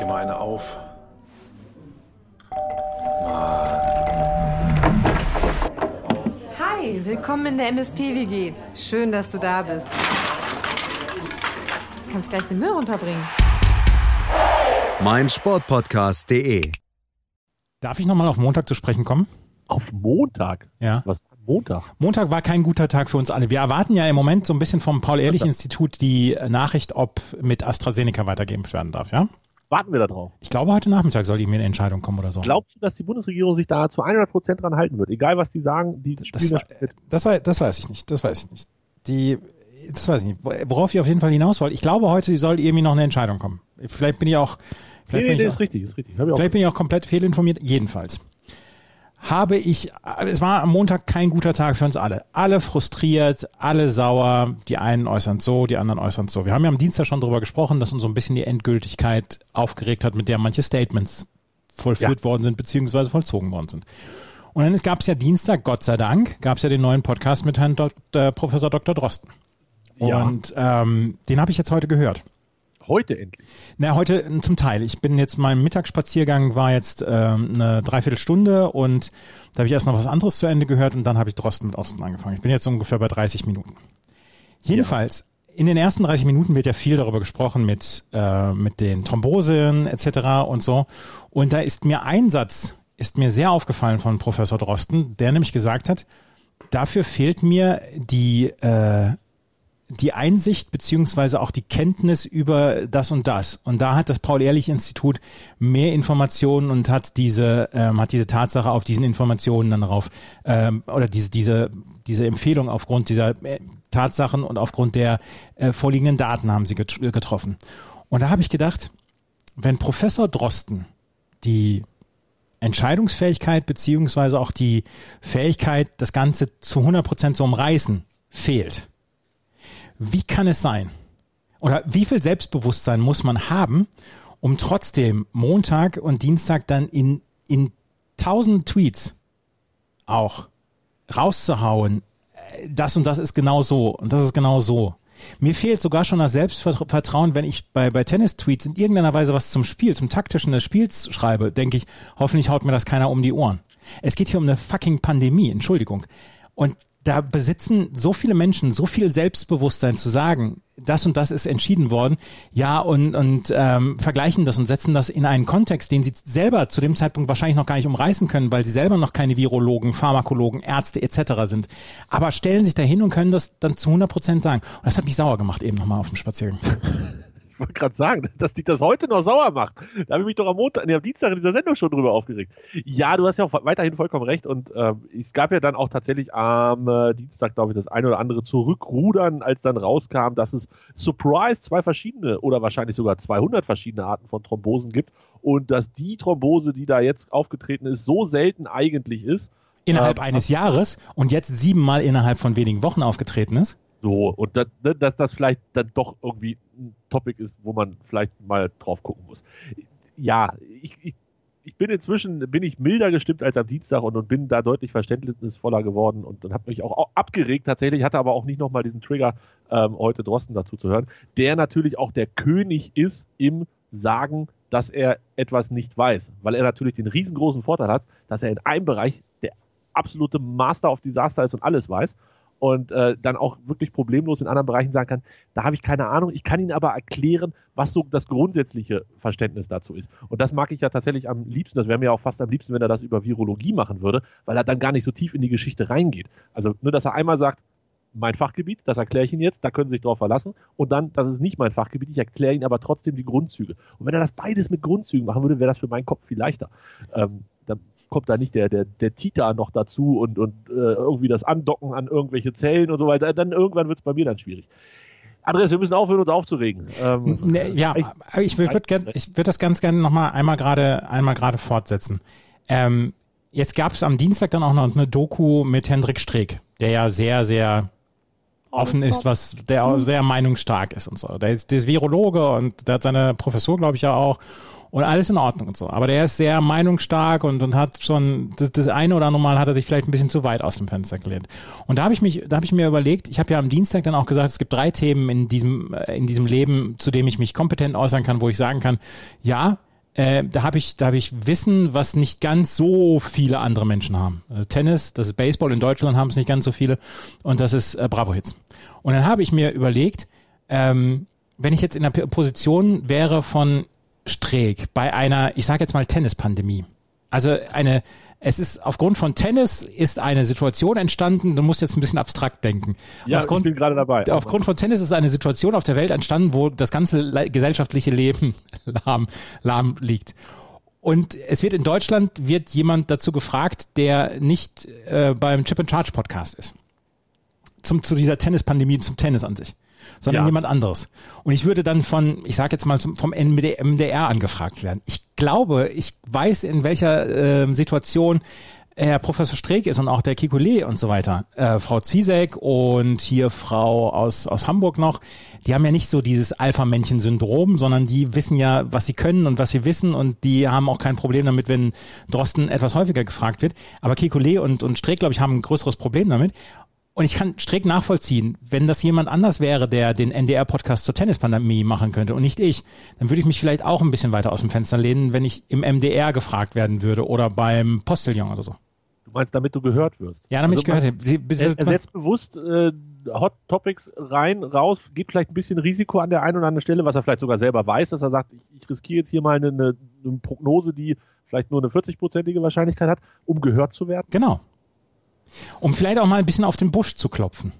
dir mal eine auf. Hi, willkommen in der MSP-WG. Schön, dass du da bist. Du kannst gleich den Müll runterbringen. mein Sportpodcast.de. Darf ich nochmal auf Montag zu sprechen kommen? Auf Montag? Ja. Was? Montag? Montag war kein guter Tag für uns alle. Wir erwarten ja im Moment so ein bisschen vom Paul-Ehrlich-Institut die Nachricht, ob mit AstraZeneca weitergeimpft werden darf, ja? Warten wir da drauf. Ich glaube, heute Nachmittag soll die mir eine Entscheidung kommen oder so. Glaubst du, dass die Bundesregierung sich da zu 100 Prozent dran halten wird? Egal, was die sagen, die das, spielen war, das das, war, das weiß ich nicht. Das weiß ich nicht. Die, das weiß ich nicht. Worauf ich auf jeden Fall hinaus wollte. Ich glaube, heute soll irgendwie noch eine Entscheidung kommen. Vielleicht bin ich auch. Vielleicht, Nee, nee, bin, nee, ich ist auch, richtig, ist richtig. Hör mir auf. vielleicht bin ich auch komplett fehlinformiert. Jedenfalls habe ich, es war am Montag kein guter Tag für uns alle. Alle frustriert, alle sauer. Die einen äußern so, die anderen äußern so. Wir haben ja am Dienstag schon darüber gesprochen, dass uns so ein bisschen die Endgültigkeit aufgeregt hat, mit der manche Statements vollführt worden sind, beziehungsweise vollzogen worden sind. Und dann gab es ja Dienstag, Gott sei Dank, gab es ja den neuen Podcast mit Herrn Dok äh, Professor Dr. Drosten. Ja. Und ähm, den habe ich jetzt heute gehört. Heute endlich. Na, heute äh, zum Teil. Ich bin jetzt, mein Mittagsspaziergang war jetzt ähm, eine Dreiviertelstunde und da habe ich erst noch was anderes zu Ende gehört und dann habe ich Drosten mit Osten angefangen. Ich bin jetzt ungefähr bei 30 Minuten. Jedenfalls, in den ersten 30 Minuten wird ja viel darüber gesprochen mit, äh, mit den Thrombosen etc. und so. Und da ist mir ein Satz, ist mir sehr aufgefallen von Professor Drosten, der nämlich gesagt hat, dafür fehlt mir die, äh, die Einsicht beziehungsweise auch die Kenntnis über das und das. Und da hat das Paul-Ehrlich-Institut mehr Informationen und hat diese, ähm, hat diese Tatsache auf diesen Informationen dann darauf, ähm, oder diese, diese, diese Empfehlung aufgrund dieser äh, Tatsachen und aufgrund der äh, vorliegenden Daten haben sie get getroffen. Und da habe ich gedacht, wenn Professor Drosten die Entscheidungsfähigkeit beziehungsweise auch die Fähigkeit, das Ganze zu 100 Prozent zu umreißen, fehlt, wie kann es sein? Oder wie viel Selbstbewusstsein muss man haben, um trotzdem Montag und Dienstag dann in, in tausend Tweets auch rauszuhauen, äh, das und das ist genau so und das ist genau so. Mir fehlt sogar schon das Selbstvertrauen, wenn ich bei, bei Tennis-Tweets in irgendeiner Weise was zum Spiel, zum taktischen des Spiels schreibe, denke ich, hoffentlich haut mir das keiner um die Ohren. Es geht hier um eine fucking Pandemie, Entschuldigung. Und da besitzen so viele Menschen so viel Selbstbewusstsein zu sagen, das und das ist entschieden worden, ja, und, und ähm, vergleichen das und setzen das in einen Kontext, den sie selber zu dem Zeitpunkt wahrscheinlich noch gar nicht umreißen können, weil sie selber noch keine Virologen, Pharmakologen, Ärzte etc. sind. Aber stellen sich dahin und können das dann zu 100 Prozent sagen. Und das hat mich sauer gemacht eben nochmal auf dem Spaziergang. Ich wollte gerade sagen, dass dich das heute noch sauer macht. Da habe ich mich doch am Montag, nee, am Dienstag in dieser Sendung schon drüber aufgeregt. Ja, du hast ja auch weiterhin vollkommen recht und ähm, es gab ja dann auch tatsächlich am äh, Dienstag, glaube ich, das eine oder andere Zurückrudern, als dann rauskam, dass es Surprise zwei verschiedene oder wahrscheinlich sogar 200 verschiedene Arten von Thrombosen gibt und dass die Thrombose, die da jetzt aufgetreten ist, so selten eigentlich ist. Innerhalb Ähm, eines Jahres und jetzt siebenmal innerhalb von wenigen Wochen aufgetreten ist. So, und dass, ne, dass das vielleicht dann doch irgendwie ein Topic ist, wo man vielleicht mal drauf gucken muss. Ja, ich, ich, ich bin inzwischen, bin ich milder gestimmt als am Dienstag und, und bin da deutlich verständnisvoller geworden und, und habe mich auch, auch abgeregt tatsächlich, hatte aber auch nicht nochmal diesen Trigger, ähm, heute Drosten dazu zu hören, der natürlich auch der König ist im Sagen, dass er etwas nicht weiß, weil er natürlich den riesengroßen Vorteil hat, dass er in einem Bereich der absolute Master of Disaster ist und alles weiß und äh, dann auch wirklich problemlos in anderen Bereichen sagen kann, da habe ich keine Ahnung, ich kann Ihnen aber erklären, was so das grundsätzliche Verständnis dazu ist. Und das mag ich ja tatsächlich am liebsten, das wäre mir auch fast am liebsten, wenn er das über Virologie machen würde, weil er dann gar nicht so tief in die Geschichte reingeht. Also nur, dass er einmal sagt, mein Fachgebiet, das erkläre ich Ihnen jetzt, da können Sie sich drauf verlassen. Und dann, das ist nicht mein Fachgebiet, ich erkläre Ihnen aber trotzdem die Grundzüge. Und wenn er das beides mit Grundzügen machen würde, wäre das für meinen Kopf viel leichter. Ähm, kommt da nicht der, der, der Tita noch dazu und, und äh, irgendwie das Andocken an irgendwelche Zellen und so weiter. Dann irgendwann wird es bei mir dann schwierig. Andreas, wir müssen aufhören, uns aufzuregen. Ähm, Ne, ja, ich würde würde das ganz gerne nochmal einmal gerade einmal gerade fortsetzen. Ähm, jetzt gab es am Dienstag dann auch noch eine Doku mit Hendrik Streeck, der ja sehr, sehr offen ist, was der auch sehr meinungsstark ist und so. Der ist, der ist Virologe und der hat seine Professur, glaube ich, ja auch. Und alles in Ordnung und so. Aber der ist sehr meinungsstark und, und hat schon, das, das eine oder andere Mal hat er sich vielleicht ein bisschen zu weit aus dem Fenster gelehnt. Und da habe ich mich, da habe ich mir überlegt, ich habe ja am Dienstag dann auch gesagt, es gibt drei Themen in diesem, äh, in diesem Leben, zu dem ich mich kompetent äußern kann, wo ich sagen kann, ja, äh, da habe ich, da habe ich Wissen, was nicht ganz so viele andere Menschen haben. Äh, Tennis, das ist Baseball, in Deutschland haben es nicht ganz so viele und das ist äh, Bravo Hits. Und dann habe ich mir überlegt, ähm, wenn ich jetzt in der Position wäre von Streeck bei einer, ich sage jetzt mal Tennispandemie. Also eine, es ist aufgrund von Tennis ist eine Situation entstanden, du musst jetzt ein bisschen abstrakt denken. Ja, aufgrund, ich bin gerade dabei. Aufgrund von Tennis ist eine Situation auf der Welt entstanden, wo das ganze gesellschaftliche Leben lahm, lahm liegt. Und es wird in Deutschland wird jemand dazu gefragt, der nicht äh, beim Chip and Charge Podcast ist. Zum, zu dieser Tennispandemie, zum Tennis an sich sondern ja. jemand anderes. Und ich würde dann von, ich sage jetzt mal vom MDR angefragt werden. Ich glaube, ich weiß, in welcher äh, Situation Herr Professor Streeck ist und auch der Kikule und so weiter. Äh, Frau Ziesek und hier Frau aus, aus Hamburg noch, die haben ja nicht so dieses Alpha-Männchen-Syndrom, sondern die wissen ja, was sie können und was sie wissen und die haben auch kein Problem damit, wenn Drosten etwas häufiger gefragt wird. Aber Kikule und, und Streeck, glaube ich, haben ein größeres Problem damit. Und ich kann strikt nachvollziehen, wenn das jemand anders wäre, der den NDR-Podcast zur Tennispandemie machen könnte und nicht ich, dann würde ich mich vielleicht auch ein bisschen weiter aus dem Fenster lehnen, wenn ich im MDR gefragt werden würde oder beim Postillon oder so. Du meinst, damit du gehört wirst? Ja, damit also ich gehört werde. Er, setzt bewusst äh, Hot Topics rein, raus, gibt vielleicht ein bisschen Risiko an der einen oder anderen Stelle, was er vielleicht sogar selber weiß, dass er sagt, ich, ich riskiere jetzt hier mal eine, eine Prognose, die vielleicht nur eine 40-prozentige Wahrscheinlichkeit hat, um gehört zu werden. Genau. Um vielleicht auch mal ein bisschen auf den Busch zu klopfen.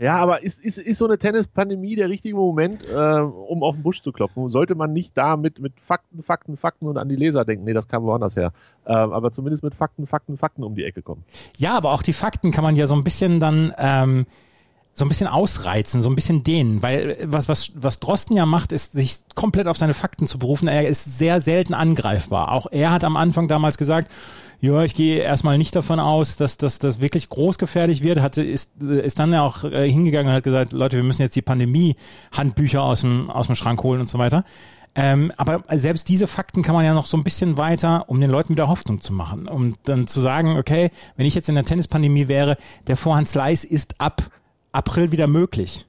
Ja, aber ist, ist, ist so eine Tennispandemie der richtige Moment, äh, um auf den Busch zu klopfen? Sollte man nicht da mit, mit Fakten, Fakten, Fakten und an die Leser denken? Nee, das kam woanders her. Äh, aber zumindest mit Fakten, Fakten, Fakten um die Ecke kommen. Ja, aber auch die Fakten kann man ja so ein bisschen dann ähm, so ein bisschen ausreizen, so ein bisschen dehnen, weil äh, was, was, was Drosten ja macht, ist, sich komplett auf seine Fakten zu berufen. Er ist sehr selten angreifbar. Auch er hat am Anfang damals gesagt, ja, ich gehe erstmal nicht davon aus, dass das dass wirklich großgefährlich wird. Hatte, ist, ist dann ja auch äh, hingegangen und hat gesagt, Leute, wir müssen jetzt die Pandemie-Handbücher aus dem, aus dem Schrank holen und so weiter. Ähm, aber selbst diese Fakten kann man ja noch so ein bisschen weiter, um den Leuten wieder Hoffnung zu machen. Um dann zu sagen, okay, wenn ich jetzt in der Tennispandemie wäre, der Vorhand Slice ist ab April wieder möglich.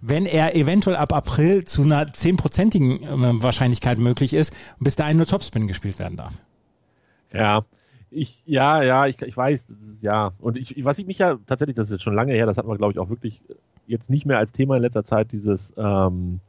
Wenn er eventuell ab April zu einer zehnprozentigen äh, Wahrscheinlichkeit möglich ist und bis dahin nur Topspin gespielt werden darf. Ja, ich, ja, ja, ich, ich weiß, ist, ja. Und ich, was ich mich ja tatsächlich, das ist jetzt schon lange her, das hatten wir, glaube ich, auch wirklich jetzt nicht mehr als Thema in letzter Zeit, dieses, ähm,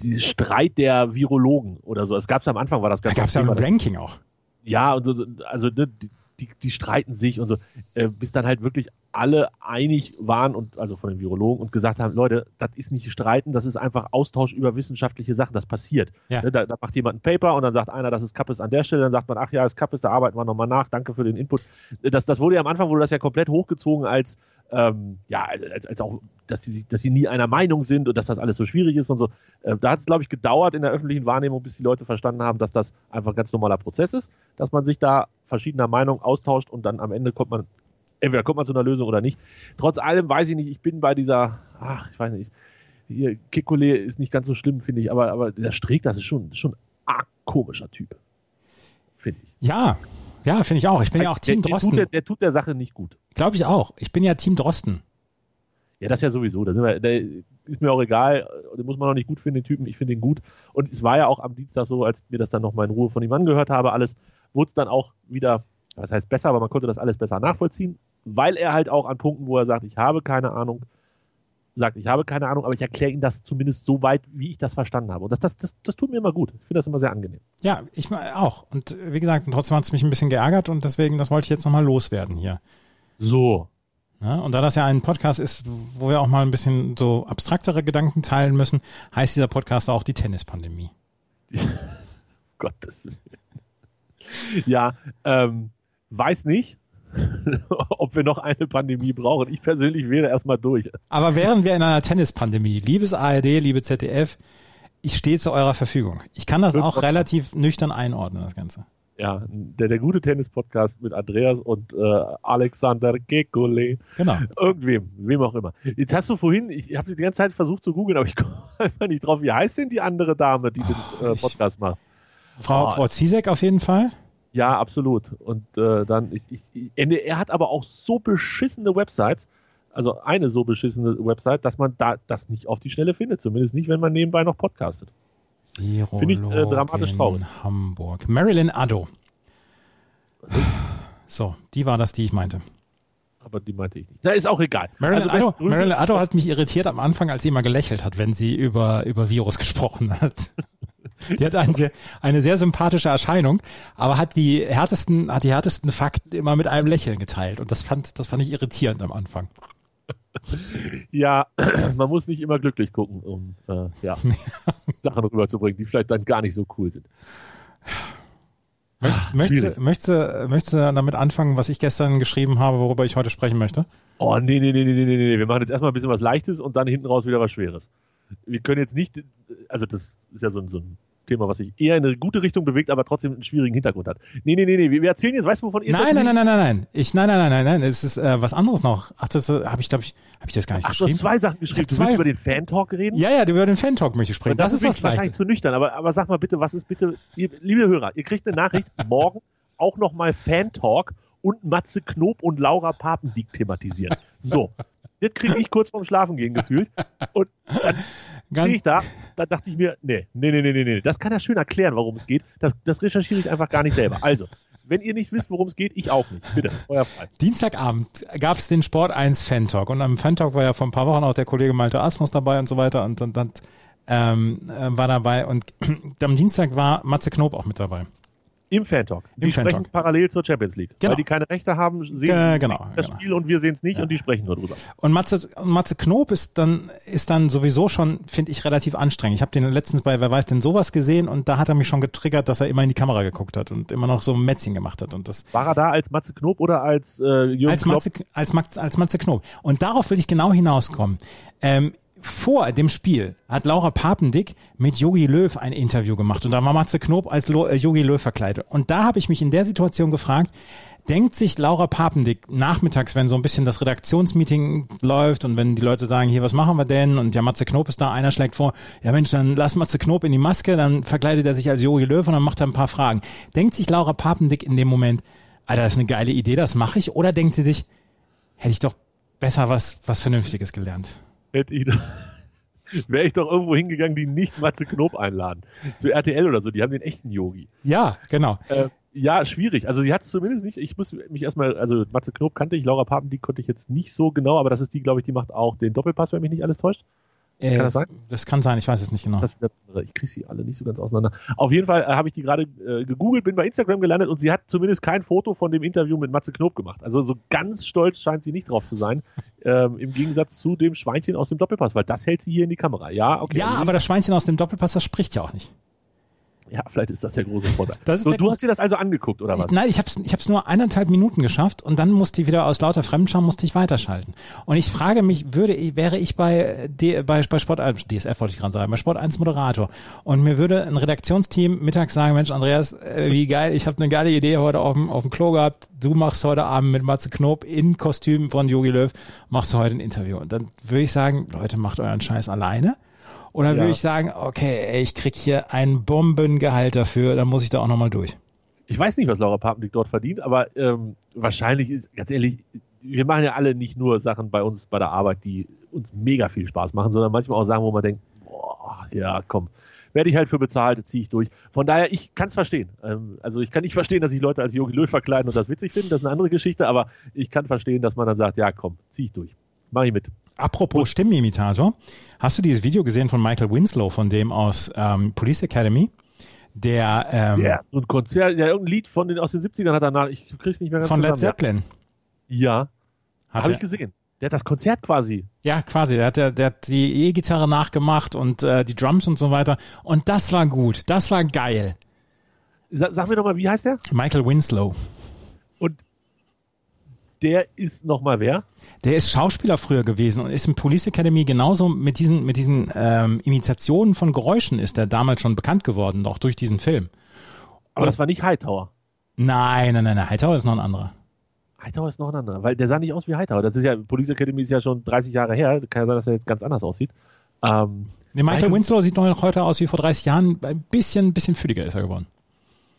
die Streit der Virologen oder so. Es gab es am Anfang, war das ganz Da gab es ja ein Ranking auch. Ja, und so, also ne, die, die, die streiten sich und so, äh, bis dann halt wirklich alle einig waren und also von den Virologen und gesagt haben, Leute, das ist nicht streiten, das ist einfach Austausch über wissenschaftliche Sachen, das passiert. Ja. Ne, da, da, macht jemand ein Paper und dann sagt einer, das ist Kappes an der Stelle, dann sagt man, ach ja, das Kappes, da arbeiten wir nochmal nach, danke für den Input. Das, das wurde ja am Anfang wurde das ja komplett hochgezogen als ähm, ja, als, als auch, dass sie, dass sie nie einer Meinung sind und dass das alles so schwierig ist und so. Äh, da hat es, glaube ich, gedauert in der öffentlichen Wahrnehmung, bis die Leute verstanden haben, dass das einfach ein ganz normaler Prozess ist, dass man sich da verschiedener Meinung austauscht und dann am Ende kommt man entweder kommt man zu einer Lösung oder nicht. Trotz allem weiß ich nicht, ich bin bei dieser, ach, ich weiß nicht, hier, Kikole ist nicht ganz so schlimm, finde ich, aber, aber der Streeck, das ist schon, schon ein arg komischer Typ. Finde ich. Ja, ja, finde ich auch. Ich bin ja auch Team der, Drosten. Der tut, der, der tut der Sache nicht gut. Glaube ich auch. Ich bin ja Team Drosten. Ja, das ja sowieso. Da wir, der ist mir auch egal. Den muss man auch nicht gut finden, den Typen. Ich finde ihn gut. Und es war ja auch am Dienstag so, als mir das dann nochmal in Ruhe von ihm angehört habe, alles, wurde es dann auch wieder, das heißt besser, aber man konnte das alles besser nachvollziehen weil er halt auch an Punkten, wo er sagt, ich habe keine Ahnung, sagt, ich habe keine Ahnung, aber ich erkläre ihm das zumindest so weit, wie ich das verstanden habe. Und das, das, das, das tut mir immer gut. Ich finde das immer sehr angenehm. Ja, ich auch. Und wie gesagt, trotzdem hat es mich ein bisschen geärgert und deswegen, das wollte ich jetzt nochmal loswerden hier. So. Ja, und da das ja ein Podcast ist, wo wir auch mal ein bisschen so abstraktere Gedanken teilen müssen, heißt dieser Podcast auch die Tennispandemie. Gottes Willen. Ja, ähm, weiß nicht. ob wir noch eine Pandemie brauchen. Ich persönlich wäre erstmal durch. Aber wären wir in einer Tennispandemie, liebes ARD, liebe ZDF, ich stehe zu eurer Verfügung. Ich kann das auch relativ nüchtern einordnen, das Ganze. Ja, der, der gute Tennis-Podcast mit Andreas und äh, Alexander Kekule. Genau. Irgendwem, wem auch immer. Jetzt hast du vorhin, ich habe die ganze Zeit versucht zu googeln, aber ich komme einfach nicht drauf. Wie heißt denn die andere Dame, die oh, den äh, Podcast macht? Frau, oh. Frau Zizek auf jeden Fall. Ja, absolut. Und äh, dann, ich, ich, er hat aber auch so beschissene Websites, also eine so beschissene Website, dass man da das nicht auf die Schnelle findet, zumindest nicht, wenn man nebenbei noch podcastet. Finde ich äh, dramatisch traurig. Hamburg. Marilyn Addo. So, die war das, die ich meinte. Aber die meinte ich nicht. Na, ist auch egal. Marilyn, also, Addo, Marilyn Addo hat mich irritiert am Anfang, als sie immer gelächelt hat, wenn sie über, über Virus gesprochen hat. Die hat eine sehr, eine sehr sympathische Erscheinung, aber hat die härtesten, hat die härtesten Fakten immer mit einem Lächeln geteilt. Und das fand, das fand ich irritierend am Anfang. Ja, man muss nicht immer glücklich gucken, um äh, ja, Sachen rüberzubringen, die vielleicht dann gar nicht so cool sind. Möchtest, möchtest, möchtest, möchtest du damit anfangen, was ich gestern geschrieben habe, worüber ich heute sprechen möchte? Oh, nee, nee, nee, nee, nee, nee. Wir machen jetzt erstmal ein bisschen was Leichtes und dann hinten raus wieder was Schweres. Wir können jetzt nicht, also das ist ja so ein, so ein Thema, was sich eher in eine gute Richtung bewegt, aber trotzdem einen schwierigen Hintergrund hat. Nee, nee, nee, nee, wir erzählen jetzt, weißt du, wovon ihr Nein, nein, nein, nein, nein, nein. Ich, nein, nein, nein, nein, nein. Es ist äh, was anderes noch. Ach, das äh, habe ich, glaube ich, habe ich das gar nicht Ach, geschrieben. du hast zwei Sachen geschrieben. Du zwei... willst über den Fan-Talk reden? Ja, ja, über den Fan-Talk möchte ich sprechen. Das, das ist was wahrscheinlich zu nüchtern, aber, aber sag mal bitte, was ist bitte, ihr, liebe Hörer, ihr kriegt eine Nachricht morgen auch nochmal Fan-Talk und Matze Knob und Laura Papendiek thematisieren. So. Das kriege ich kurz vorm Schlafen gehen gefühlt. Und dann stehe ich da, da dachte ich mir, nee, nee, nee, nee, nee, das kann er schön erklären, worum es geht. Das, das recherchiere ich einfach gar nicht selber. Also, wenn ihr nicht wisst, worum es geht, ich auch nicht. Bitte, euer frei. Dienstagabend gab es den Sport 1 Fan Talk und am Fan Talk war ja vor ein paar Wochen auch der Kollege Malte Asmus dabei und so weiter und dann ähm, war dabei und am Dienstag war Matze Knob auch mit dabei. Im Fan-Talk. Die Im sprechen parallel zur Champions League. Genau. Weil die keine Rechte haben, sehen Ge- genau, das genau. Spiel und wir sehen es nicht und die sprechen nur drüber. Und Matze, Matze Knob ist dann, ist dann sowieso schon, finde ich, relativ anstrengend. Ich habe den letztens bei Wer weiß denn sowas gesehen und da hat er mich schon getriggert, dass er immer in die Kamera geguckt hat und immer noch so ein Mätzchen gemacht hat. Und das War er da als Matze Knob oder als äh, Jürgen als Klopp? Matze, als, Max, als Matze Knob. Und darauf will ich genau hinauskommen. Ähm, vor dem Spiel hat Laura Papendick mit Yogi Löw ein Interview gemacht und da war Matze Knob als Lo- äh, Yogi Löw verkleidet. Und da habe ich mich in der Situation gefragt, denkt sich Laura Papendick nachmittags, wenn so ein bisschen das Redaktionsmeeting läuft und wenn die Leute sagen, hier, was machen wir denn? Und ja, Matze Knob ist da, einer schlägt vor, ja Mensch, dann lass Matze Knob in die Maske, dann verkleidet er sich als Yogi Löw und dann macht er ein paar Fragen. Denkt sich Laura Papendick in dem Moment, Alter, das ist eine geile Idee, das mache ich? Oder denkt sie sich, hätte ich doch besser was, was Vernünftiges gelernt? Hätte ich doch- Wäre ich doch irgendwo hingegangen, die nicht Matze Knob einladen. Zu RTL oder so, die haben den echten Yogi. Ja, genau. Äh, ja, schwierig. Also sie hat es zumindest nicht. Ich muss mich erstmal, also Matze Knob kannte ich, Laura Papen, die konnte ich jetzt nicht so genau, aber das ist die, glaube ich, die macht auch den Doppelpass, wenn mich nicht alles täuscht. Äh, Kann das sein? Das kann sein, ich weiß es nicht genau. Wieder, ich kriege sie alle nicht so ganz auseinander. Auf jeden Fall äh, habe ich die gerade äh, gegoogelt, bin bei Instagram gelandet und sie hat zumindest kein Foto von dem Interview mit Matze Knob gemacht. Also so ganz stolz scheint sie nicht drauf zu sein. Ähm, Im Gegensatz zu dem Schweinchen aus dem Doppelpass, weil das hält sie hier in die Kamera. Ja, okay. ja, also aber das Schweinchen aus dem Doppelpass, das spricht ja auch nicht. Ja, vielleicht ist das der große Vorteil. So, der- du hast dir das also angeguckt, oder was? Ich, nein, ich habe es ich hab's nur eineinhalb Minuten geschafft und dann musste ich wieder aus lauter Fremdscham musste ich weiterschalten. Und ich frage mich, würde ich, wäre ich bei, D, bei, bei Sport 1, DSF wollte ich gerade sagen, bei Sport 1 Moderator und mir würde ein Redaktionsteam mittags sagen, Mensch, Andreas, äh, wie geil, ich habe eine geile Idee heute auf dem, auf dem Klo gehabt, du machst heute Abend mit Matze Knob in Kostüm von Jogi Löw, machst du heute ein Interview. Und dann würde ich sagen, Leute, macht euren Scheiß alleine. Oder Ja. würde ich sagen, okay, ich krieg hier ein Bombengehalt dafür, dann muss ich da auch nochmal durch. Ich weiß nicht, was Laura Papendick dort verdient, aber ähm, wahrscheinlich, ist- ganz ehrlich, wir machen ja alle nicht nur Sachen bei uns bei der Arbeit, die uns mega viel Spaß machen, sondern manchmal auch Sachen, wo man denkt, boah, ja, komm, werde ich halt für bezahlt, ziehe ich durch. Von daher, ich kann es verstehen. Ähm, also ich kann nicht verstehen, dass sich Leute als Jogi Löw verkleiden und das witzig finden, das ist eine andere Geschichte, aber ich kann verstehen, dass man dann sagt, ja, komm, zieh ich durch. Mach ich mit. Apropos Stimmenimitator, hast du dieses Video gesehen von Michael Winslow, von dem aus ähm, Police Academy, der, ähm, Ja, so ein Konzert, ja, irgendein Lied von den, aus den 70ern hat er nach, ich krieg's nicht mehr ganz von Led zusammen. Zeppelin Ja, hat habe er, ich gesehen. Der hat das Konzert quasi ja quasi, der hat, der, der hat die E-Gitarre nachgemacht und äh, die Drums und so weiter und das war gut, das war geil. Sa sag mir nochmal, wie heißt der? Michael Winslow, Und der ist nochmal wer? der ist Schauspieler früher gewesen und ist in Police Academy genauso mit diesen mit diesen ähm, Imitationen von Geräuschen ist er damals schon bekannt geworden, auch durch diesen Film. Aber das war nicht Hightower. Nein, nein, nein, nein, Hightower ist noch ein anderer. Hightower ist noch ein anderer, weil der sah nicht aus wie Hightower. Das ist ja, Police Academy ist ja schon 30 Jahre her. Kann ja sein, dass er jetzt ganz anders aussieht. Ähm, Nee, Michael Michael- Winslow sieht noch heute aus wie vor 30 Jahren. Ein bisschen, bisschen fülliger ist er geworden.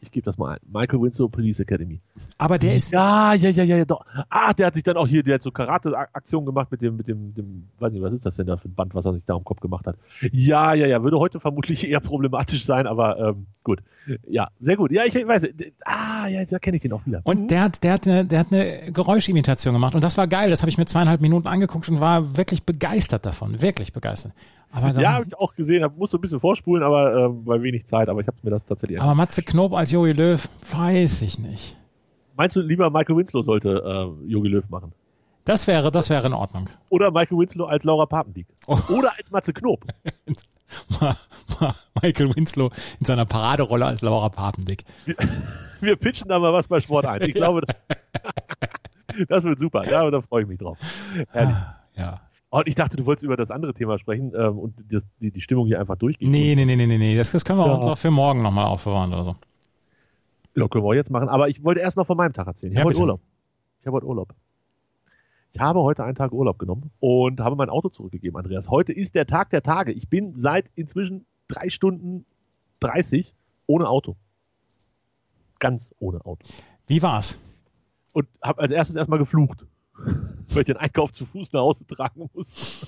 Ich gebe das mal ein. Michael Winslow Police Academy. Aber der ist. Ja, ja, ja, ja, ja, doch. Ah, der hat sich dann auch hier, der hat so Karate-Aktionen gemacht mit dem, mit dem, dem, weiß nicht, was ist das denn da für ein Band, was er sich da im Kopf gemacht hat. Ja, ja, ja, würde heute vermutlich eher problematisch sein, aber ähm, gut. Ja, sehr gut. Ja, ich weiß, ah, ja, da kenne ich den auch wieder. Und der hat, der hat eine, der hat eine Geräuschimitation gemacht und das war geil. Das habe ich mir zweieinhalb Minuten angeguckt und war wirklich begeistert davon, wirklich begeistert. Aber dann, ja, habe ich auch gesehen, hab, musste ein bisschen vorspulen, aber äh, bei wenig Zeit, aber ich habe mir das tatsächlich Aber Matze Knob als Jogi Löw, weiß ich nicht. Meinst du, lieber Michael Winslow sollte äh, Jogi Löw machen? Das wäre, das wäre in Ordnung. Oder Michael Winslow als Laura Papendiek. Oh. Oder als Matze Knob. Michael Winslow in seiner Paraderolle als Laura Papendick. Wir, wir pitchen da mal was bei Sport ein. Ich glaube, das wird super. Ja, da freue ich mich drauf. Herrlich. Ja. Und ich dachte, du wolltest über das andere Thema sprechen ähm, und das, die, die Stimmung hier einfach durchgehen. Nee, nee, nee, nee, nee. Das, das können wir ja. uns auch für morgen nochmal aufbewahren oder so. Ja, können wir jetzt machen. Aber ich wollte erst noch von meinem Tag erzählen. Ich ja, habe heute Urlaub. Ich habe heute Urlaub. Ich habe heute einen Tag Urlaub genommen und habe mein Auto zurückgegeben, Andreas. Heute ist der Tag der Tage. Ich bin seit inzwischen drei Stunden 30 ohne Auto. Ganz ohne Auto. Wie war's? Und habe als erstes erstmal geflucht. weil ich den Einkauf zu Fuß nach Hause tragen musste.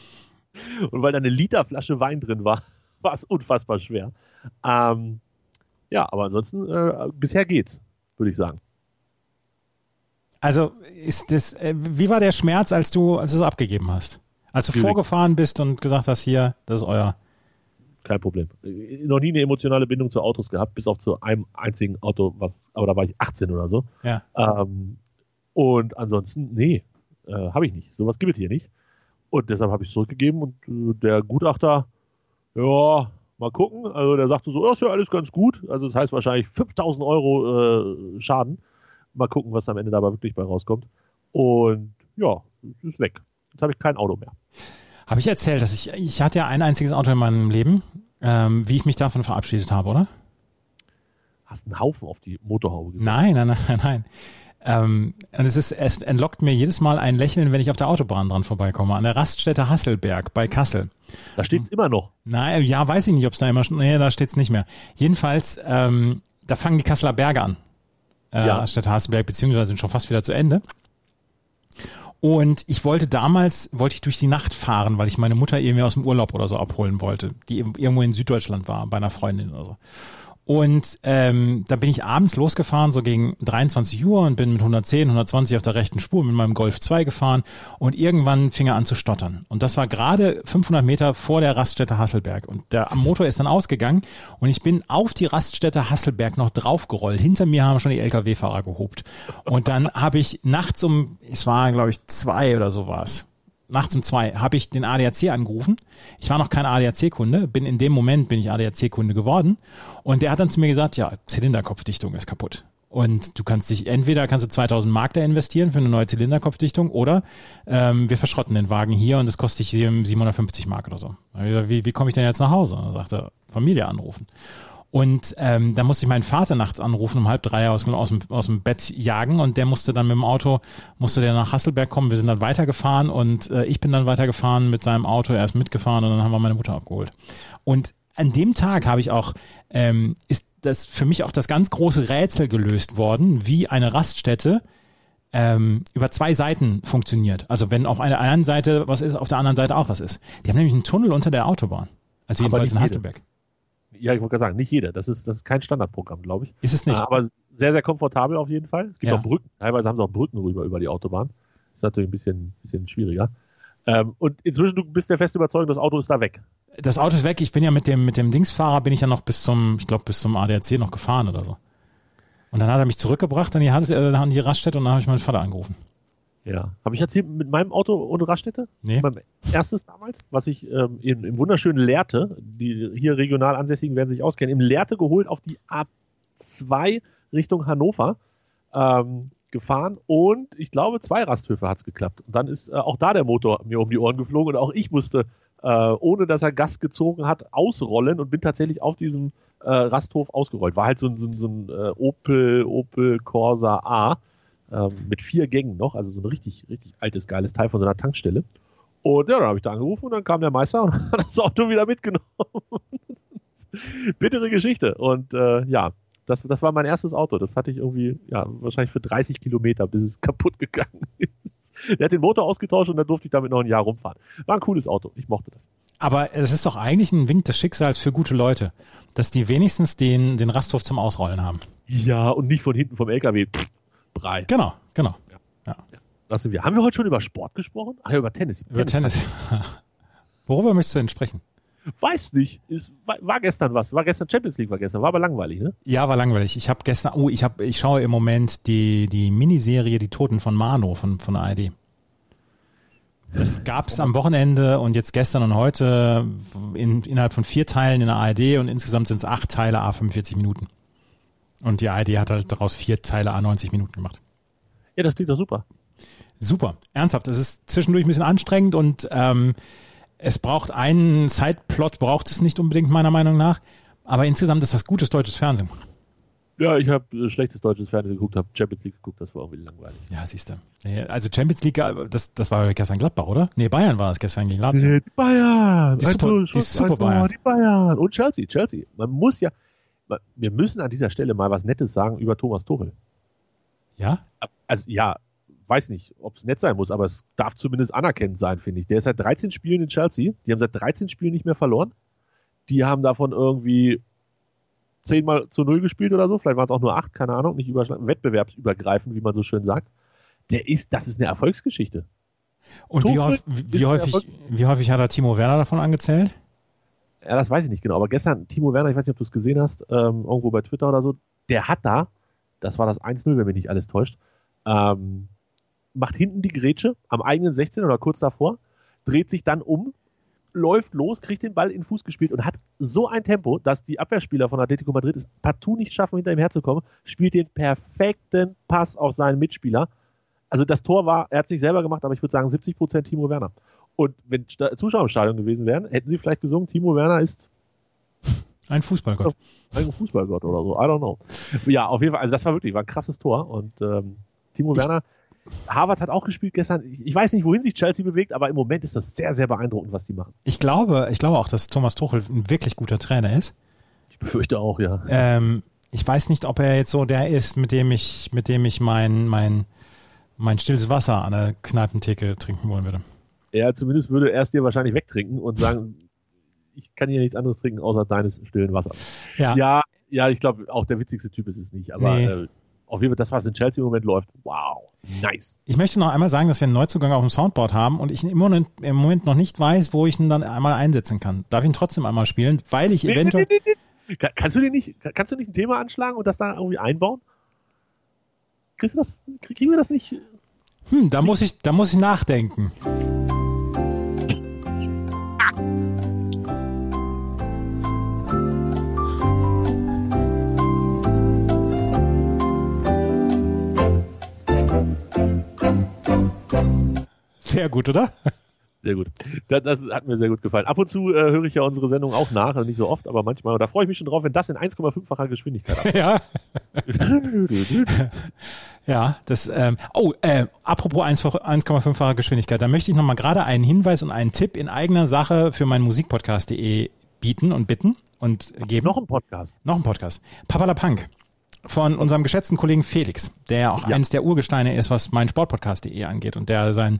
Und weil da eine Literflasche Wein drin war, war es unfassbar schwer. Ähm, ja, aber ansonsten, äh, bisher geht's, würde ich sagen. Also ist das, äh, wie war der Schmerz, als du, als du es abgegeben hast? Als du Schwierig. vorgefahren bist und gesagt hast, hier, das ist euer. Kein Problem. Noch nie eine emotionale Bindung zu Autos gehabt, bis auf zu einem einzigen Auto, was, aber da war ich 18 oder so. Ja. Ähm, und ansonsten, nee, äh, habe ich nicht. Sowas gibt es hier nicht. Und deshalb habe ich es zurückgegeben und äh, der Gutachter, ja, mal gucken. Also der sagte so, ja, ist ja alles ganz gut. Also das heißt wahrscheinlich 5000 Euro äh, Schaden. Mal gucken, was am Ende dabei wirklich bei rauskommt. Und ja, ist weg. Jetzt habe ich kein Auto mehr. Habe ich erzählt, dass ich, ich hatte ja ein einziges Auto in meinem Leben, ähm, wie ich mich davon verabschiedet habe, oder? Hast einen Haufen auf die Motorhaube gesetzt. Nein, nein, nein, nein. Ähm, und es ist, es entlockt mir jedes Mal ein Lächeln, wenn ich auf der Autobahn dran vorbeikomme, an der Raststätte Hasselberg bei Kassel. Da steht's immer noch. Nein, ja, weiß ich nicht, ob es da immer schon, nee, da steht's nicht mehr. Jedenfalls, ähm, da fangen die Kasseler Berge an. Äh, ja. Raststätte Hasselberg, beziehungsweise sind schon fast wieder zu Ende. Und ich wollte damals, wollte ich durch die Nacht fahren, weil ich meine Mutter irgendwie aus dem Urlaub oder so abholen wollte, die irgendwo in Süddeutschland war, bei einer Freundin oder so. Und ähm, da bin ich abends losgefahren, so gegen 23 Uhr und bin mit 110, 120 auf der rechten Spur mit meinem Golf 2 gefahren und irgendwann fing er an zu stottern. Und das war gerade 500 Meter vor der Raststätte Hasselberg. Und der Motor ist dann ausgegangen und ich bin auf die Raststätte Hasselberg noch draufgerollt. Hinter mir haben schon die Lkw-Fahrer gehobt. Und dann habe ich nachts um, es war glaube ich zwei oder so war es, nachts um zwei habe ich den ADAC angerufen. Ich war noch kein ADAC-Kunde, bin in dem Moment bin ich ADAC-Kunde geworden und der hat dann zu mir gesagt, ja, Zylinderkopfdichtung ist kaputt. Und du kannst dich, entweder kannst du 2000 Mark da investieren für eine neue Zylinderkopfdichtung oder ähm, wir verschrotten den Wagen hier und es kostet dich 750 Mark oder so. Wie, wie komme ich denn jetzt nach Hause? Und dann sagte Familie anrufen. Und ähm, da musste ich meinen Vater nachts anrufen, um halb drei aus, aus, dem, aus dem Bett jagen und der musste dann mit dem Auto, musste der nach Hasselberg kommen. Wir sind dann weitergefahren und äh, ich bin dann weitergefahren mit seinem Auto, er ist mitgefahren und dann haben wir meine Mutter abgeholt. Und an dem Tag habe ich auch, ähm, ist das für mich auch das ganz große Rätsel gelöst worden, wie eine Raststätte ähm, über zwei Seiten funktioniert. Also wenn auf einer einen Seite was ist, auf der anderen Seite auch was ist. Die haben nämlich einen Tunnel unter der Autobahn. Also jedenfalls in Hasselberg ja, ich wollte gerade sagen, nicht jeder. Das ist, das ist kein Standardprogramm, glaube ich. Ist es nicht. Aber sehr, sehr komfortabel auf jeden Fall. Es gibt ja. auch Brücken. Teilweise haben sie auch Brücken rüber über die Autobahn. Das ist natürlich ein bisschen, bisschen schwieriger. Ähm, und inzwischen, du bist der feste Überzeugung, das Auto ist da weg. Das Auto ist weg. Ich bin ja mit dem, mit dem Dingsfahrer bin ich ja noch bis zum, ich glaube, bis zum ADAC noch gefahren oder so. Und dann hat er mich zurückgebracht an die, äh, an die Raststätte und dann habe ich meinen Vater angerufen. Ja. Habe ich erzählt mit meinem Auto ohne Raststätte? Nee. Mein erstes damals, was ich ähm, in, im wunderschönen Lehrte, die hier regional Ansässigen werden sich auskennen, im Lehrte geholt auf die A2 Richtung Hannover ähm, gefahren und ich glaube, zwei Rasthöfe hat es geklappt. Und dann ist äh, auch da der Motor mir um die Ohren geflogen und auch ich musste, äh, ohne dass er Gas gezogen hat, ausrollen und bin tatsächlich auf diesem äh, Rasthof ausgerollt. War halt so, so, so ein äh, Opel, Opel Corsa A ähm, mit vier Gängen noch, also so ein richtig, richtig altes, geiles Teil von so einer Tankstelle. Und ja, dann habe ich da angerufen und dann kam der Meister und hat das Auto wieder mitgenommen. Bittere Geschichte. Und äh, ja, Das, das war mein erstes Auto. Das hatte ich irgendwie, ja, wahrscheinlich für 30 Kilometer, bis es kaputt gegangen ist. Der hat den Motor ausgetauscht und dann durfte ich damit noch ein Jahr rumfahren. War ein cooles Auto. Ich mochte das. Aber es ist doch eigentlich ein Wink des Schicksals für gute Leute, dass die wenigstens den, den Rasthof zum Ausrollen haben. Ja, und nicht von hinten vom LKW. Pff, Brei. Genau, genau. Ja. Was sind wir? Haben wir heute schon über Sport gesprochen? Ach ja, über Tennis. Über Tennis. Worüber möchtest du denn sprechen? Weiß nicht. Ist, war, war gestern was. War gestern Champions League, war gestern. War aber langweilig, ne? Ja, war langweilig. Ich habe gestern, oh, ich habe, ich schaue im Moment die die Miniserie Die Toten von Mano von von der ARD. Das gab's am Wochenende und jetzt gestern und heute in, innerhalb von vier Teilen in der ARD und insgesamt sind es acht Teile a 45 Minuten. Und die ARD hat halt daraus vier Teile a 90 Minuten gemacht. Ja, das klingt doch super. Super, ernsthaft. Es ist zwischendurch ein bisschen anstrengend und ähm, es braucht einen Sideplot, braucht es nicht unbedingt meiner Meinung nach. Aber insgesamt ist das gutes deutsches Fernsehen. Ja, ich habe äh, schlechtes deutsches Fernsehen geguckt, habe Champions League geguckt, das war irgendwie langweilig. Ja, siehst du. Nee, Also Champions League, äh, das, das war gestern Gladbach, oder? Nee, Bayern war es gestern gegen Lazio. Die Bayern! Die Super- Tor, die Schuss, Super Bayern. Die Bayern! Und Chelsea, Chelsea. Man muss ja, wir müssen an dieser Stelle mal was Nettes sagen über Thomas Tuchel. Ja? Also ja, weiß nicht, ob es nett sein muss, aber es darf zumindest anerkennend sein, finde ich. Der ist seit 13 Spielen in Chelsea. Die haben seit 13 Spielen nicht mehr verloren. Die haben davon irgendwie zehnmal zu null gespielt oder so. Vielleicht waren es auch nur acht, keine Ahnung, nicht. Wettbewerbsübergreifend, wie man so schön sagt. Der ist, das ist eine Erfolgsgeschichte. Und wie, Tuchel wie, häufig, Erfolg- wie häufig hat er Timo Werner davon angezählt? Ja, das weiß ich nicht genau. Aber gestern, Timo Werner, ich weiß nicht, ob du es gesehen hast, ähm, irgendwo bei Twitter oder so, der hat da, das war das 1-0, wenn mich nicht alles täuscht, ähm, macht hinten die Grätsche am eigenen 16 oder kurz davor, dreht sich dann um, läuft los, kriegt den Ball in den Fuß gespielt und hat so ein Tempo, dass die Abwehrspieler von Atletico Madrid es partout nicht schaffen, hinter ihm herzukommen, spielt den perfekten Pass auf seinen Mitspieler. Also das Tor war, er hat es nicht selber gemacht, aber ich würde sagen 70% Timo Werner. Und wenn Zuschauer im Stadion gewesen wären, hätten sie vielleicht gesungen, Timo Werner ist Ein Fußballgott. ein Fußballgott oder so. I don't know. Ja, auf jeden Fall. Also das war wirklich war ein krasses Tor. Und ähm, Timo Werner, Harvard hat auch gespielt gestern. Ich, ich weiß nicht, wohin sich Chelsea bewegt, aber im Moment ist das sehr, sehr beeindruckend, was die machen. Ich glaube, ich glaube auch, dass Thomas Tuchel ein wirklich guter Trainer ist. Ich befürchte auch, ja. Ähm, ich weiß nicht, ob er jetzt so der ist, mit dem ich, mit dem ich mein, mein, mein stilles Wasser an der Kneipentheke trinken wollen würde. Er zumindest würde er es dir wahrscheinlich wegtrinken und sagen, ich kann hier nichts anderes trinken außer deines stillen Wassers. Ja. Ja, ja, ich glaube, auch der witzigste Typ ist es nicht. Aber Nee. äh, auf jeden Fall, das, was in Chelsea im Moment läuft, wow, nice. Ich möchte noch einmal sagen, dass wir einen Neuzugang auf dem Soundboard haben und ich im Moment, im Moment noch nicht weiß, wo ich ihn dann einmal einsetzen kann. Darf ich ihn trotzdem einmal spielen? Weil ich eventuell. Nee, nee, nee, nee. Kann- Kannst du dir nicht, kannst du nicht ein Thema anschlagen und das da irgendwie einbauen? Kriegst du das, kriegen wir das nicht? Hm, da muss ich, da muss ich nachdenken. Sehr gut, oder? Sehr gut. Das, das hat mir sehr gut gefallen. Ab und zu äh, höre ich ja unsere Sendung auch nach, also nicht so oft, aber manchmal. Und da freue ich mich schon drauf, wenn das in 1,5-facher Geschwindigkeit ja. abgeht. Ja, das, ähm, oh, äh, apropos 1 1,5-fache Geschwindigkeit, da möchte ich nochmal gerade einen Hinweis und einen Tipp in eigener Sache für meinen Musikpodcast.de bieten und bitten und geben. Noch ein Podcast. Noch ein Podcast. Papala Punk von unserem geschätzten Kollegen Felix, der auch Ja. eines der Urgesteine ist, was mein Sportpodcast.de angeht und der sein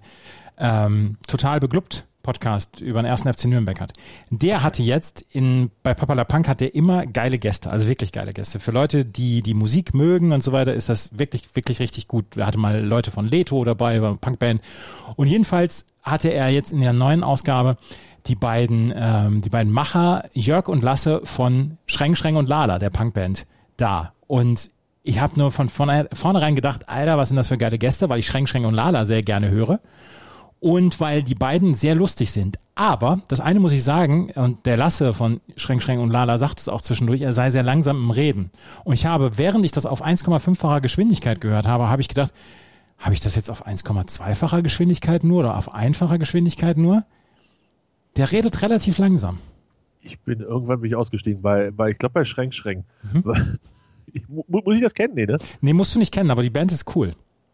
ähm, total beglückt Podcast über den ersten FC Nürnberg hat. Der hatte jetzt in, bei Papala Punk hat der immer geile Gäste, also wirklich geile Gäste. Für Leute, die die Musik mögen und so weiter, ist das wirklich, wirklich richtig gut. Er hatte mal Leute von Leto dabei, eine Punkband. Und jedenfalls hatte er jetzt in der neuen Ausgabe die beiden, ähm, die beiden Macher, Jörg und Lasse von Schreng, Schreng und Lala, der Punkband, da. Und ich habe nur von vornherein gedacht, Alter, was sind das für geile Gäste, weil ich Schreng, Schreng und Lala sehr gerne höre und weil die beiden sehr lustig sind. Aber das eine muss ich sagen, und der Lasse von Schränk Schränk und Lala sagt es auch zwischendurch, er sei sehr langsam im Reden. Und ich habe, während ich das auf 1,5-facher Geschwindigkeit gehört habe, habe ich gedacht, habe ich das jetzt auf 1,2-facher Geschwindigkeit nur oder auf einfacher Geschwindigkeit nur? Der redet relativ langsam. Ich bin irgendwann bin ich ausgestiegen bei, bei ich glaube bei Schränk Schränk. Mhm. Muss ich das kennen? Nee, ne? Nee, musst du nicht kennen, aber die Band ist cool.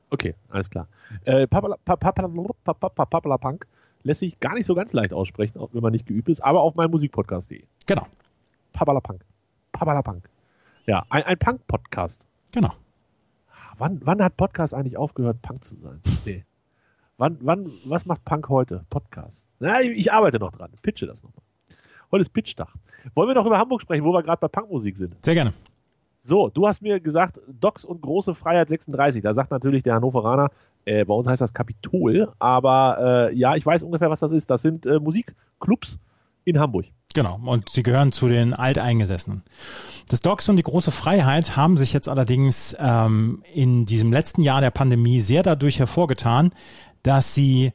Okay, alles klar. Äh, Papala, Pa- Papala, Pa- Pa- Papala Punk lässt sich gar nicht so ganz leicht aussprechen, wenn man nicht geübt ist, aber auf meinem Musikpodcast.de. Genau. Papala Punk. Papala Punk. Ja, ein, ein Punk-Podcast. Genau. Wann, wann hat Podcast eigentlich aufgehört, Punk zu sein? Nee. wann, wann, was macht Punk heute? Podcast. Na, ich, ich arbeite noch dran. Pitche das nochmal. Heute ist Pitchtag. Wollen wir noch über Hamburg sprechen, wo wir gerade bei Punkmusik sind? Sehr gerne. So, du hast mir gesagt, Docs und große Freiheit 36. Da sagt natürlich der Hannoveraner, äh, bei uns heißt das Kapitol, aber äh, ja, ich weiß ungefähr, was das ist. Das sind äh, Musikclubs in Hamburg. Genau, und sie gehören zu den Alteingesessenen. Das Docs und die große Freiheit haben sich jetzt allerdings ähm, in diesem letzten Jahr der Pandemie sehr dadurch hervorgetan, dass sie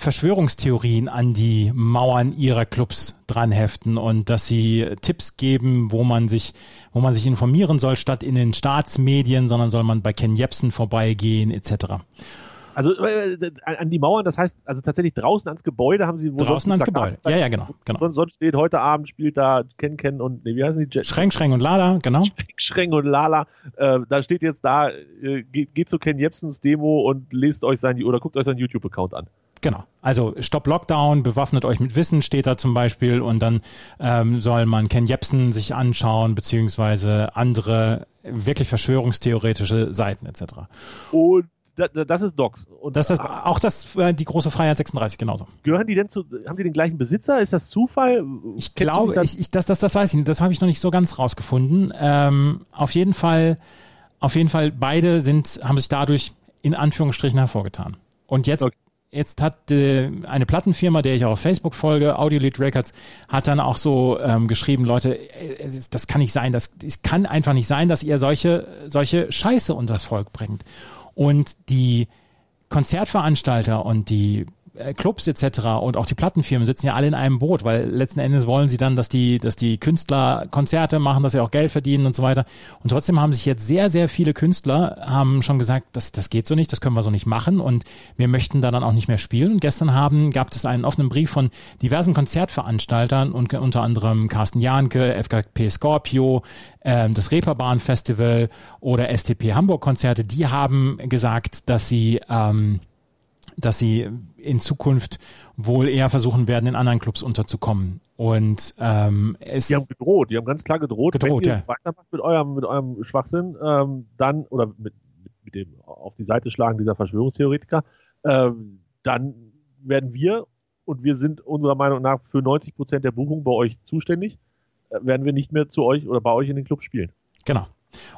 Verschwörungstheorien an die Mauern ihrer Clubs dranheften und dass sie Tipps geben, wo man sich, wo man sich informieren soll, statt in den Staatsmedien, sondern soll man bei Ken Jebsen vorbeigehen, etc. Also äh, an die Mauern, das heißt also tatsächlich draußen ans Gebäude haben sie wo draußen ans Gebäude. Ja, ja, genau, genau. Sonst steht heute Abend spielt da Ken Ken und nee, wie heißen die? Jet Schränk Schränk und Lala, genau. Schränk Schränk und Lala. Äh, da steht jetzt da äh, geht, geht zu Ken Jebsens Demo und lest euch sein oder guckt euch seinen YouTube Account an. Genau. Also Stop Lockdown, bewaffnet euch mit Wissen steht da zum Beispiel und dann ähm, soll man Ken Jebsen sich anschauen, beziehungsweise andere wirklich verschwörungstheoretische Seiten etc. Und das ist Docs. Und das ist auch das äh, die große Freiheit 36 genauso. Gehören die denn zu haben die den gleichen Besitzer? Ist das Zufall? Ich glaube, ich, ich, das, das, das weiß ich nicht. Das habe ich noch nicht so ganz rausgefunden. Ähm, auf jeden Fall, auf jeden Fall beide sind haben sich dadurch in Anführungsstrichen hervorgetan. Und jetzt okay. Jetzt hat äh, eine Plattenfirma, der ich auch auf Facebook folge, Audiolith Records, hat dann auch so ähm, geschrieben, Leute, äh, das kann nicht sein, das, es kann einfach nicht sein, dass ihr solche, solche Scheiße unters Volk bringt. Und die Konzertveranstalter und die Clubs etc. und auch die Plattenfirmen sitzen ja alle in einem Boot, weil letzten Endes wollen sie dann, dass die, dass die Künstler Konzerte machen, dass sie auch Geld verdienen und so weiter. Und trotzdem haben sich jetzt sehr, sehr viele Künstler haben schon gesagt, das, das geht so nicht, das können wir so nicht machen und wir möchten da dann auch nicht mehr spielen. Und gestern haben, gab es einen offenen Brief von diversen Konzertveranstaltern und unter anderem Carsten Jahnke, FKP Scorpio, äh, das Reeperbahn Festival oder STP Hamburg Konzerte, die haben gesagt, dass sie ähm, dass sie in Zukunft wohl eher versuchen werden, in anderen Clubs unterzukommen. Und ähm, es die haben gedroht, die haben ganz klar gedroht, gedroht wenn ihr ja. weitermacht mit eurem mit eurem Schwachsinn, ähm, dann oder mit, mit, dem auf die Seite schlagen dieser Verschwörungstheoretiker, ähm, dann werden wir und wir sind unserer Meinung nach für 90 Prozent der Buchung bei euch zuständig, äh, werden wir nicht mehr zu euch oder bei euch in den Club spielen. Genau.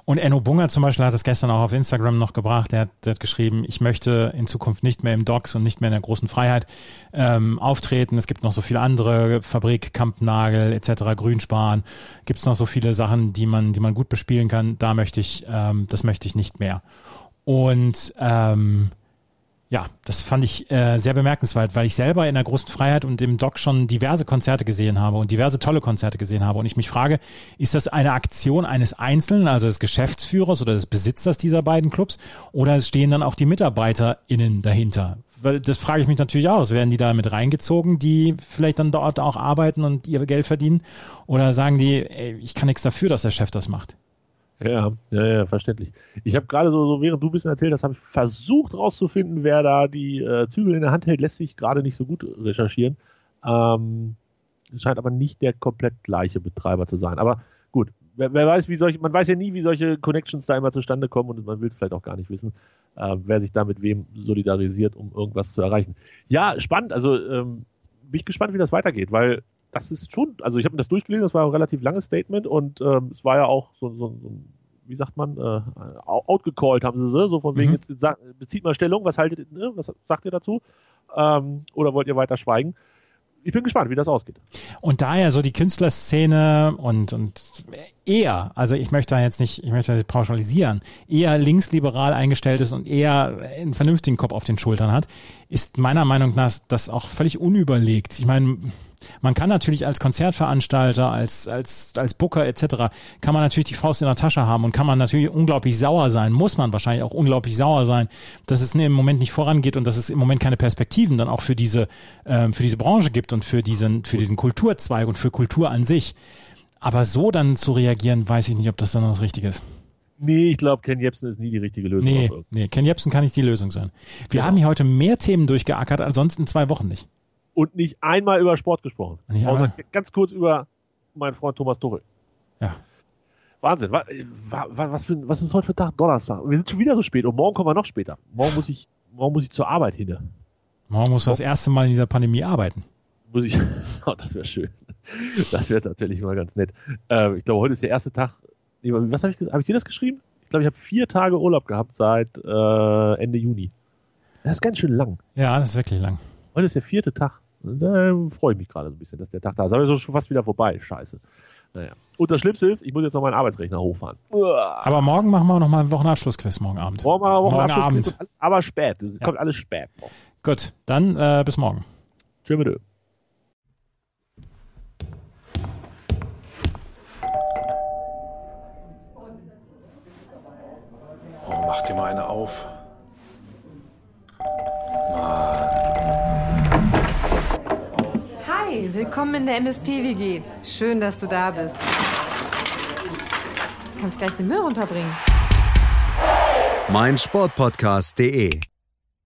Und Enno Bunger zum Beispiel hat es gestern auch auf Instagram noch gebracht. Der hat, der hat geschrieben, ich möchte in Zukunft nicht mehr im Docks und nicht mehr in der großen Freiheit ähm, auftreten. Es gibt noch so viele andere, Fabrik, Kampnagel etc., Grünspan. Gibt es noch so viele Sachen, die man, die man gut bespielen kann. Da möchte ich, ähm, das möchte ich nicht mehr. Und ähm, ja, das fand ich äh, sehr bemerkenswert, weil ich selber in der großen Freiheit und im Doc schon diverse Konzerte gesehen habe und diverse tolle Konzerte gesehen habe. Und ich mich frage, ist das eine Aktion eines Einzelnen, also des Geschäftsführers oder des Besitzers dieser beiden Clubs, oder stehen dann auch die MitarbeiterInnen dahinter? Weil das frage ich mich natürlich aus. Werden die da mit reingezogen, die vielleicht dann dort auch arbeiten und ihr Geld verdienen? Oder sagen die, ey, ich kann nichts dafür, dass der Chef das macht? Ja, ja, ja, verständlich. Ich habe gerade so, so, während du ein bisschen erzählt hast, habe ich versucht rauszufinden, wer da die äh, Zügel in der Hand hält, lässt sich gerade nicht so gut recherchieren. Ähm, scheint aber nicht der komplett gleiche Betreiber zu sein. Aber gut, wer, wer, weiß, wie solche, man weiß ja nie, wie solche Connections da immer zustande kommen und man will es vielleicht auch gar nicht wissen, äh, wer sich da mit wem solidarisiert, um irgendwas zu erreichen. Ja, spannend. Also ähm, bin ich gespannt, wie das weitergeht, weil das ist schon, also ich habe mir das durchgelesen, das war ein relativ langes Statement und ähm, es war ja auch so, so, so wie sagt man, äh, outgecallt haben sie so, so von wegen, mhm. jetzt bezieht mal Stellung, was haltet, ne, was sagt ihr dazu? Ähm, oder wollt ihr weiter schweigen? ich bin gespannt, wie das ausgeht. Und daher so die Künstlerszene und, und eher, also ich möchte da jetzt nicht, ich möchte das nicht pauschalisieren, eher linksliberal eingestellt ist und eher einen vernünftigen Kopf auf den Schultern hat, ist meiner Meinung nach das auch völlig unüberlegt. Ich meine, man kann natürlich als Konzertveranstalter, als, als, als Booker etc., kann man natürlich die Faust in der Tasche haben und kann man natürlich unglaublich sauer sein, muss man wahrscheinlich auch unglaublich sauer sein, dass es im Moment nicht vorangeht und dass es im Moment keine Perspektiven dann auch für diese, ähm, für diese Branche gibt und für diesen, für diesen Kulturzweig und für Kultur an sich. Aber so dann zu reagieren, weiß ich nicht, ob das dann das Richtige ist. Nee, ich glaube, Ken Jebsen ist nie die richtige Lösung. Nee, nee, Ken Jebsen kann nicht die Lösung sein. Wir genau. haben hier heute mehr Themen durchgeackert als sonst in zwei Wochen nicht und nicht einmal über Sport gesprochen. Nicht Außer einmal. ganz kurz über meinen Freund Thomas Tuchel. Ja. Wahnsinn. Was, was, für, was ist heute für Tag? Donnerstag. Wir sind schon wieder so spät und morgen kommen wir noch später. Morgen muss ich, morgen muss ich zur Arbeit hin. Morgen muss du das erste Mal in dieser Pandemie arbeiten. Muss ich, oh, das wäre schön. Das wäre tatsächlich mal ganz nett. Äh, ich glaube, heute ist der erste Tag. Was habe ich, hab ich dir das geschrieben? Ich glaube, ich habe vier Tage Urlaub gehabt seit äh, Ende Juni. Das ist ganz schön lang. Ja, das ist wirklich lang. Heute ist der vierte Tag. Da freue ich mich gerade so ein bisschen, dass der Tag da ist. Aber ist schon fast wieder vorbei. Scheiße. Naja. Und das Schlimmste ist, ich muss jetzt noch meinen Arbeitsrechner hochfahren. Aber morgen machen wir noch mal einen Wochenabschlussquiz morgen Abend. Morgen machen wir Wochenabschlussquiz, morgen aber spät. Es ja. kommt alles spät. Morgen. Gut, dann äh, bis morgen. Tschüss mit Oh, mach dir mal eine auf. Willkommen in der MSP-WG. Schön, dass du da bist. Du kannst gleich den Müll runterbringen. mein Sportpodcast.de